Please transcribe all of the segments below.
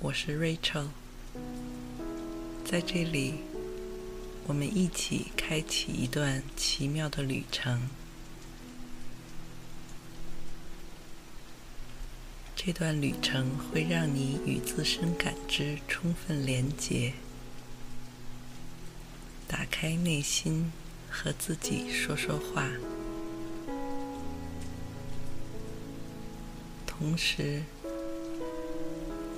我是 Rachel，在这里，我们一起开启一段奇妙的旅程。这段旅程会让你与自身感知充分连结，打开内心，和自己说说话，同时，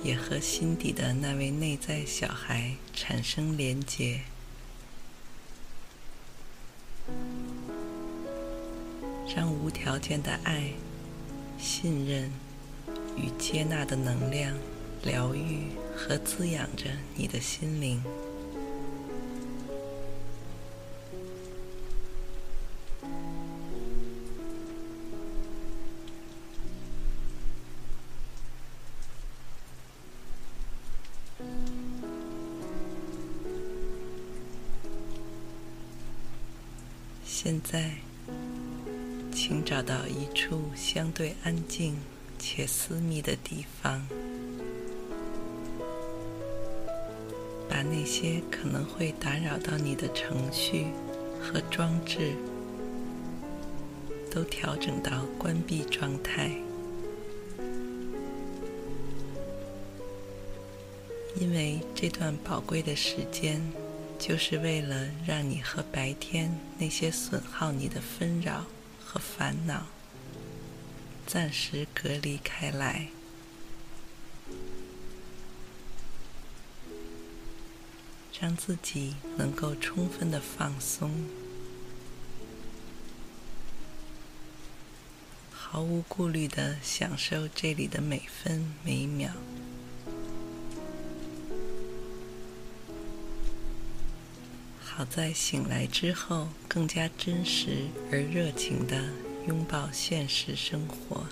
也和心底的那位内在小孩产生连结，让无条件的爱、信任与接纳的能量疗愈和滋养着你的心灵。现在，请找到一处相对安静且私密的地方，把那些可能会打扰到你的程序和装置都调整到关闭状态，因为这段宝贵的时间。就是为了让你和白天那些损耗你的纷扰和烦恼暂时隔离开来，让自己能够充分的放松，毫无顾虑的享受这里的每分每秒。好在醒来之后，更加真实而热情的拥抱现实生活。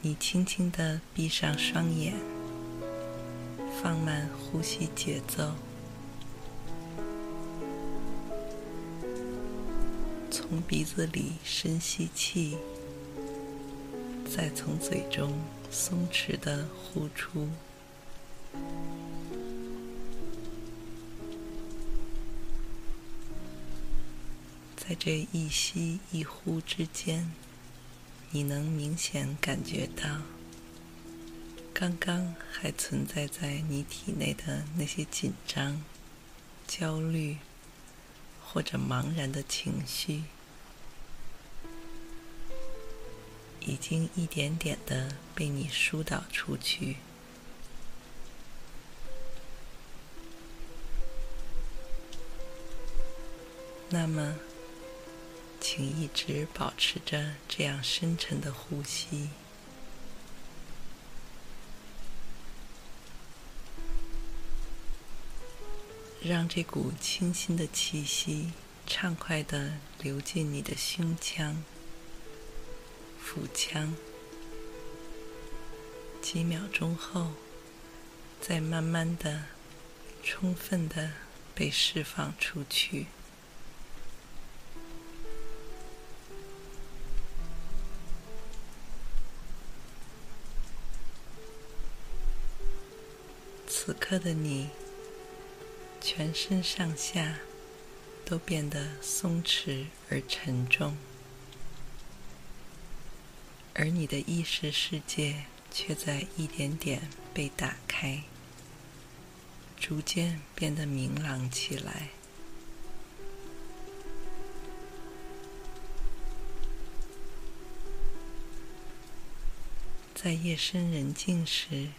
你轻轻的闭上双眼，放慢呼吸节奏。从鼻子里深吸气，再从嘴中松弛地呼出。在这一吸一呼之间，你能明显感觉到，刚刚还存在在你体内的那些紧张、焦虑或者茫然的情绪。已经一点点的被你疏导出去。那么，请一直保持着这样深沉的呼吸，让这股清新的气息畅快的流进你的胸腔。腹腔，几秒钟后，再慢慢的、充分的被释放出去。此刻的你，全身上下都变得松弛而沉重。而你的意识世界却在一点点被打开，逐渐变得明朗起来。在夜深人静时，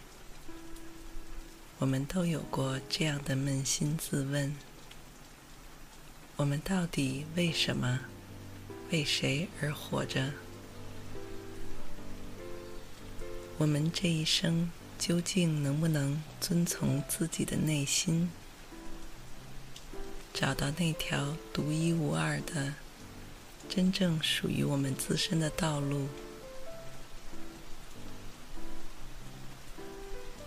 我们都有过这样的扪心自问：我们到底为什么、为谁而活着？我们这一生究竟能不能遵从自己的内心，找到那条独一无二的、真正属于我们自身的道路？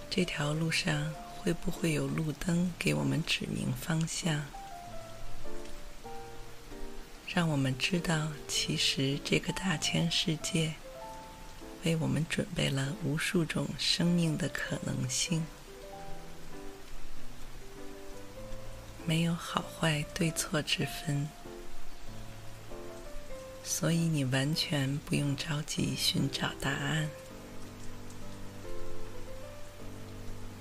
这条路上会不会有路灯给我们指明方向，让我们知道，其实这个大千世界为我们准备了无数种生命的可能性，没有好坏对错之分，所以你完全不用着急寻找答案。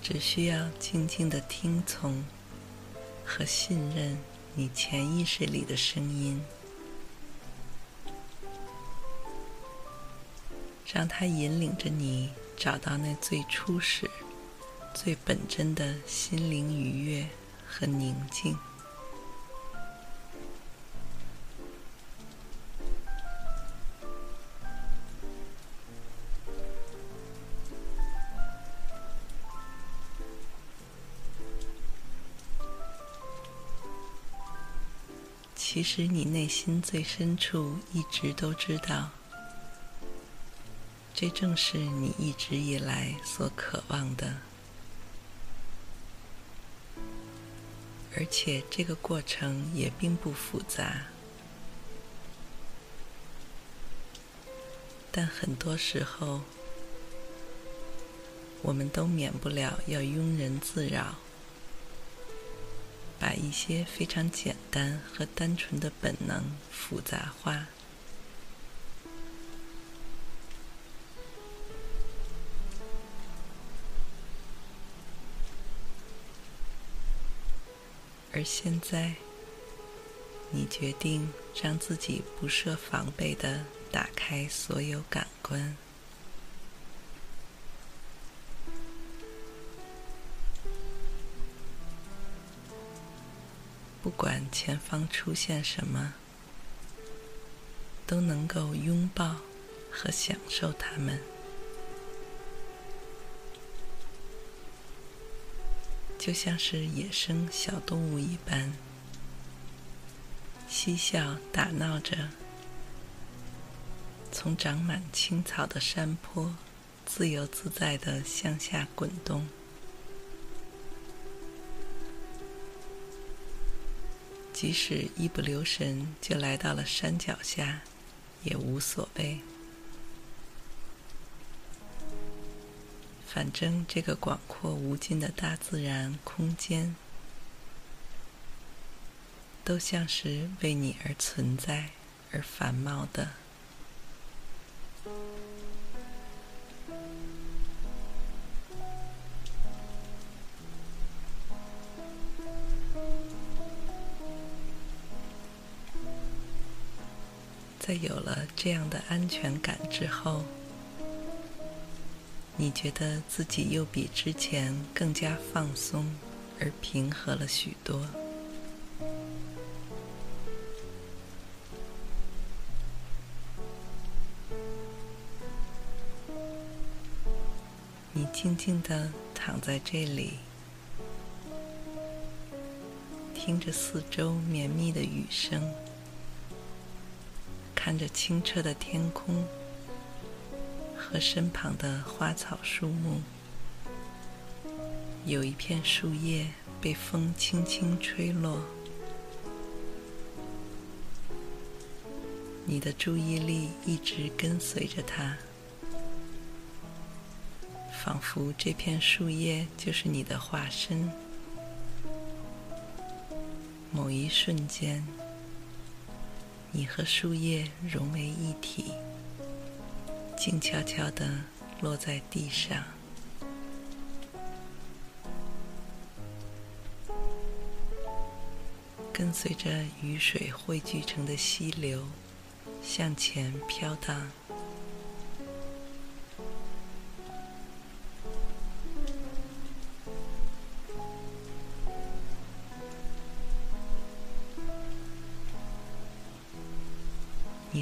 只需要静静的听从和信任你潜意识里的声音，让它引领着你找到那最初始、最本真的心灵愉悦和宁静。其实你内心最深处一直都知道，这正是你一直以来所渴望的，而且这个过程也并不复杂，但很多时候，我们都免不了要庸人自扰。把一些非常简单和单纯的本能复杂化，而现在，你决定让自己不设防备地打开所有感官。不管前方出现什么，都能够拥抱和享受它们，就像是野生小动物一般，嬉笑打闹着，从长满青草的山坡自由自在的向下滚动。即使一不留神就来到了山脚下，也无所谓。反正这个广阔无尽的大自然空间，都像是为你而存在而繁茂的。在有了这样的安全感之后，你觉得自己又比之前更加放松而平和了许多。你静静地躺在这里，听着四周绵密的雨声。看着清澈的天空和身旁的花草树木，有一片树叶被风轻轻吹落，你的注意力一直跟随着它，仿佛这片树叶就是你的化身。某一瞬间。你和树叶融为一体，静悄悄地落在地上，跟随着雨水汇聚成的溪流向前飘荡。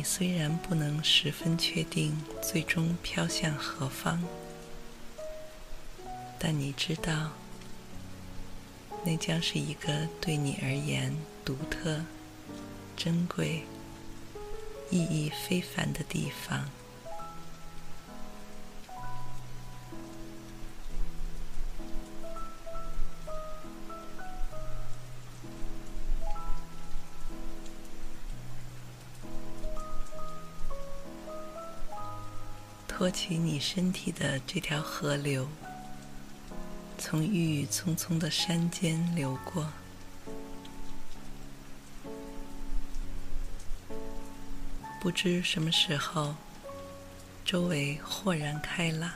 你虽然不能十分确定最终飘向何方，但你知道，那将是一个对你而言独特、珍贵、意义非凡的地方。托起你身体的这条河流，从郁郁葱葱的山间流过，不知什么时候，周围豁然开朗。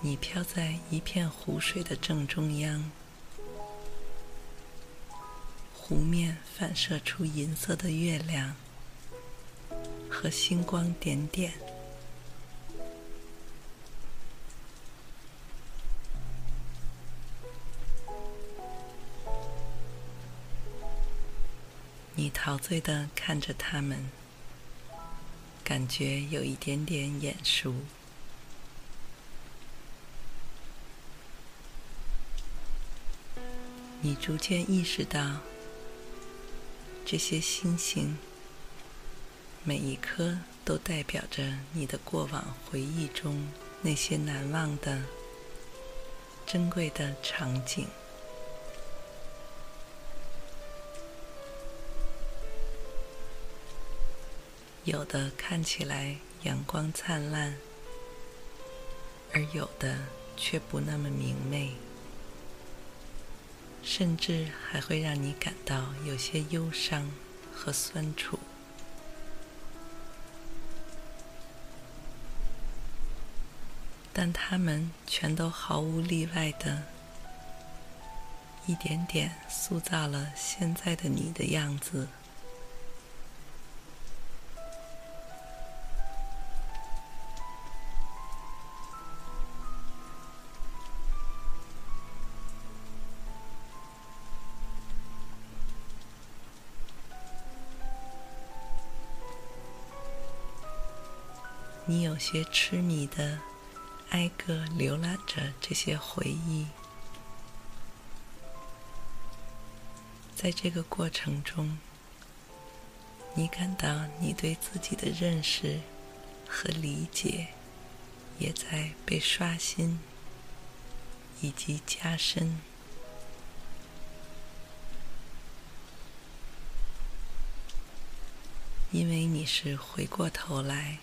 你飘在一片湖水的正中央。湖面反射出银色的月亮和星光点点。你陶醉的看着它们，感觉有一点点眼熟。你逐渐意识到。这些星星，每一颗都代表着你的过往回忆中那些难忘的、珍贵的场景。有的看起来阳光灿烂，而有的却不那么明媚。甚至还会让你感到有些忧伤和酸楚，但他们全都毫无例外的，一点点塑造了现在的你的样子。有些痴迷的，挨个浏览着这些回忆，在这个过程中，你感到你对自己的认识和理解也在被刷新以及加深，因为你是回过头来。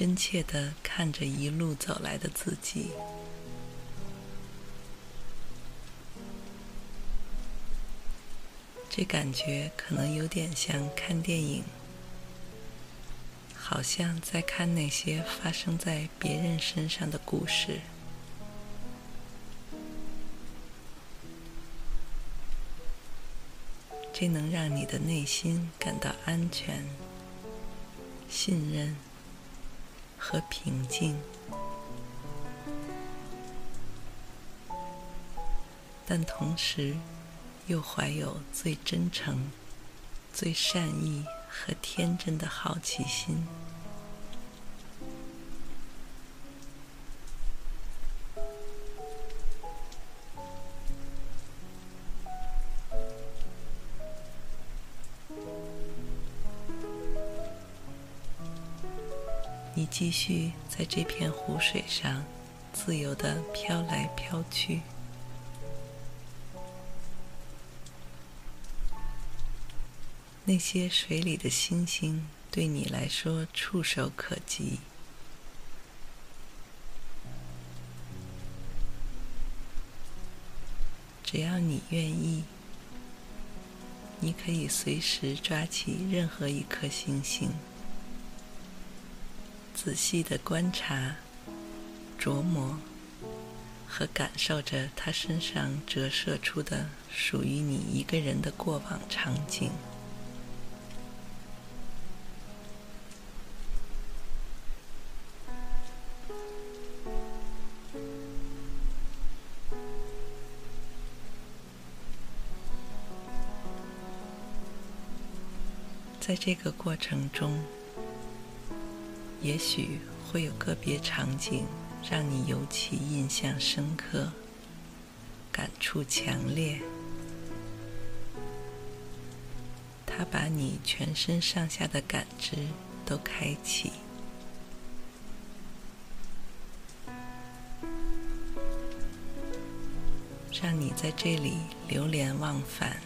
真切的看着一路走来的自己，这感觉可能有点像看电影，好像在看那些发生在别人身上的故事。这能让你的内心感到安全、信任。和平静，但同时又怀有最真诚、最善意和天真的好奇心。继续在这片湖水上自由的飘来飘去，那些水里的星星对你来说触手可及。只要你愿意，你可以随时抓起任何一颗星星。仔细的观察琢磨和感受着他身上折射出的属于你一个人的过往场景。在这个过程中也许会有个别场景让你尤其印象深刻、感触强烈。它把你全身上下的感知都开启。让你在这里流连忘返，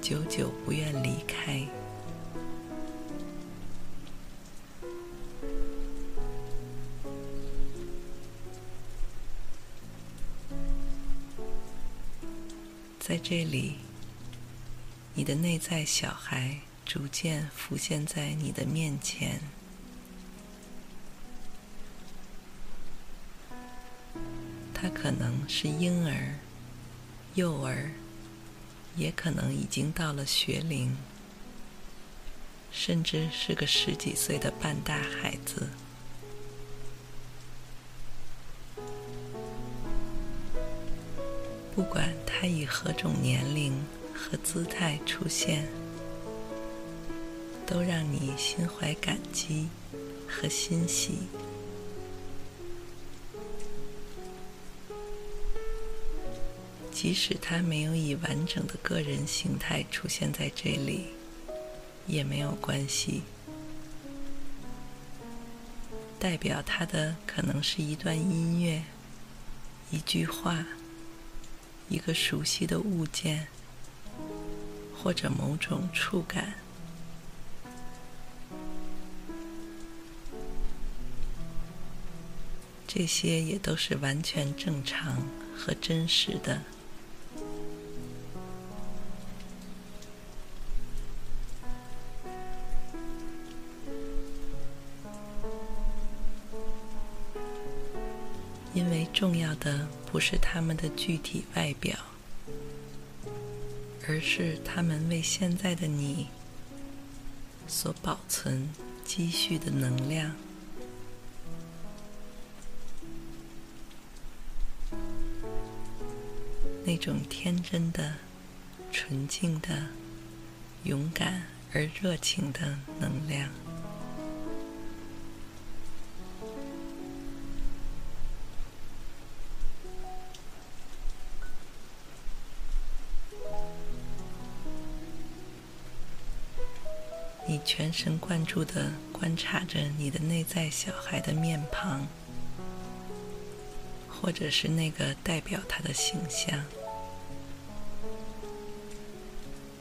久久不愿离开。这里，你的内在小孩逐渐浮现在你的面前。他可能是婴儿、幼儿，也可能已经到了学龄，甚至是个十几岁的半大孩子。不管他以何种年龄和姿态出现，都让你心怀感激和欣喜。即使他没有以完整的个人形态出现在这里，也没有关系。代表他的可能是一段音乐、一句话、一个熟悉的物件，或者某种触感。这些也都是完全正常和真实的。重要的不是他们的具体外表，而是他们为现在的你所保存、积蓄的能量。那种天真的、纯净的、勇敢而热情的能量。全神贯注地观察着你的内在小孩的面庞，或者是那个代表他的形象，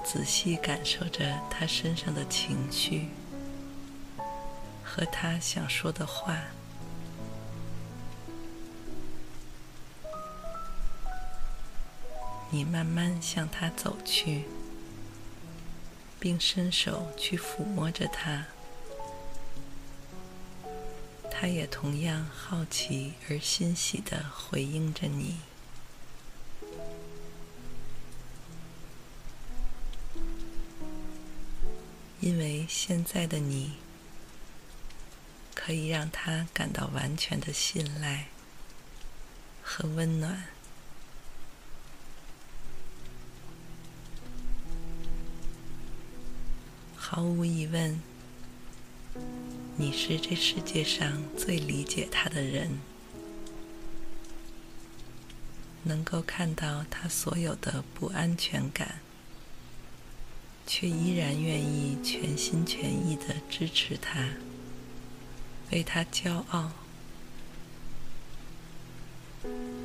仔细感受着他身上的情绪和他想说的话。你慢慢向他走去。并伸手去抚摸着他，他也同样好奇而欣喜地回应着你，因为现在的你可以让他感到完全的信赖和温暖。毫无疑问，你是这世界上最理解他的人，能够看到他所有的不安全感，却依然愿意全心全意的支持他，为他骄傲，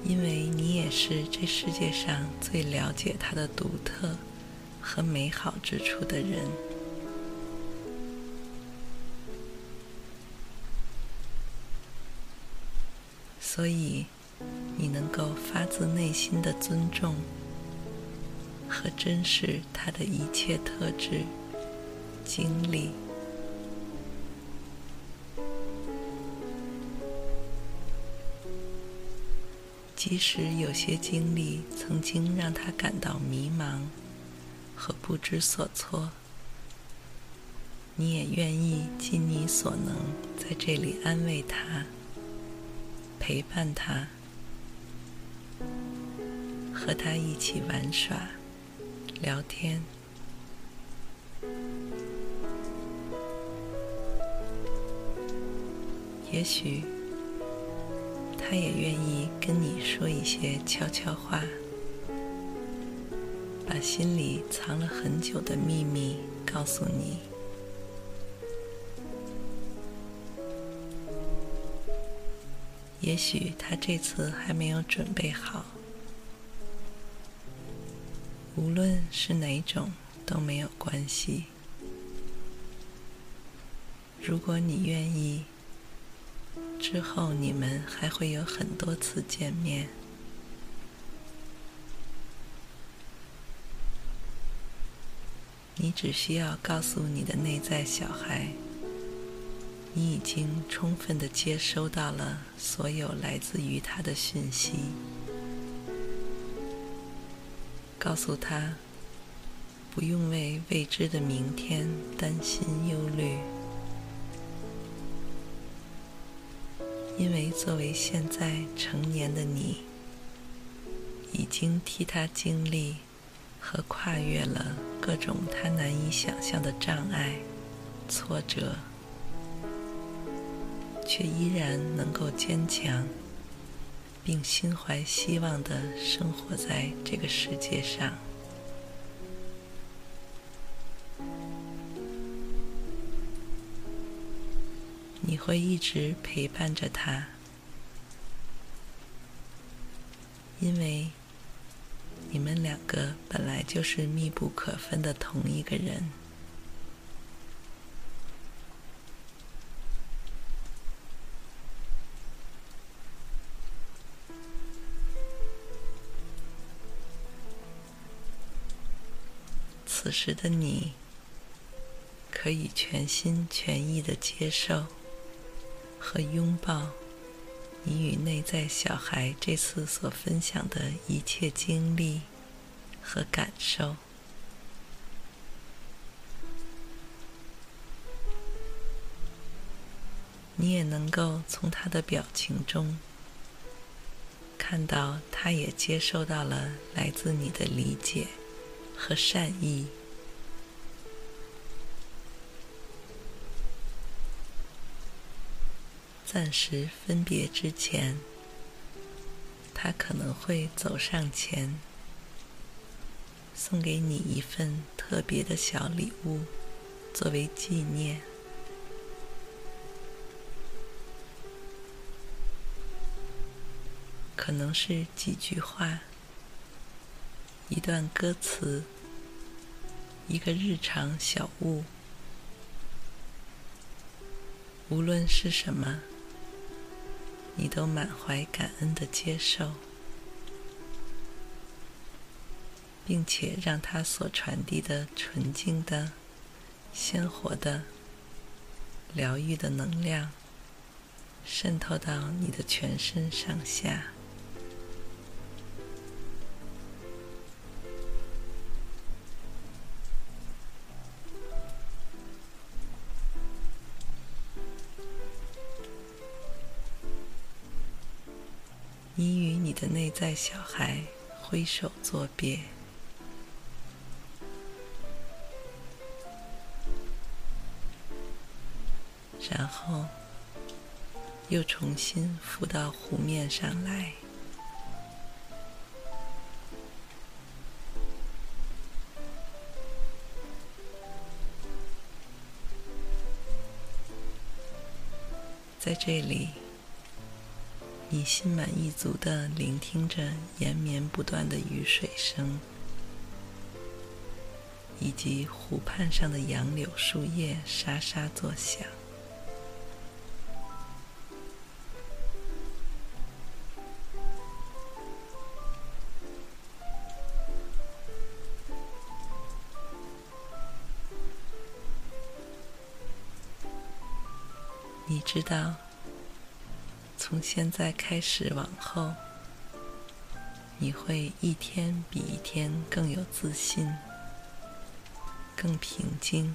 因为你也是这世界上最了解他的独特和美好之处的人。所以，你能够发自内心的尊重和珍视他的一切特质、经历，即使有些经历曾经让他感到迷茫和不知所措，你也愿意尽你所能在这里安慰他。陪伴他和他一起玩耍聊天。也许他也愿意跟你说一些悄悄话把心里藏了很久的秘密告诉你。也许他这次还没有准备好。无论是哪种都没有关系。如果你愿意，之后你们还会有很多次见面。你只需要告诉你的内在小孩，你已经充分的接收到了所有来自于他的讯息。告诉他，不用为未知的明天担心忧虑，因为作为现在成年的你，已经替他经历和跨越了各种他难以想象的障碍、挫折，却依然能够坚强。并心怀希望的生活在这个世界上，你会一直陪伴着他，因为你们两个本来就是密不可分的同一个人。此时的你，可以全心全意的接受和拥抱你与内在小孩这次所分享的一切经历和感受。你也能够从他的表情中看到，他也接受到了来自你的理解和善意。暂时分别之前，他可能会走上前，送给你一份特别的小礼物，作为纪念。可能是几句话，一段歌词，一个日常小物，无论是什么。你都满怀感恩的接受，并且让它所传递的纯净的、鲜活的、疗愈的能量渗透到你的全身上下。的内在小孩挥手作别，然后又重新浮到湖面上来。在这里。你心满意足地聆听着延绵不断的雨水声，以及湖畔上的杨柳树叶沙沙作响。你知道。从现在开始往后，你会一天比一天更有自信，更平静。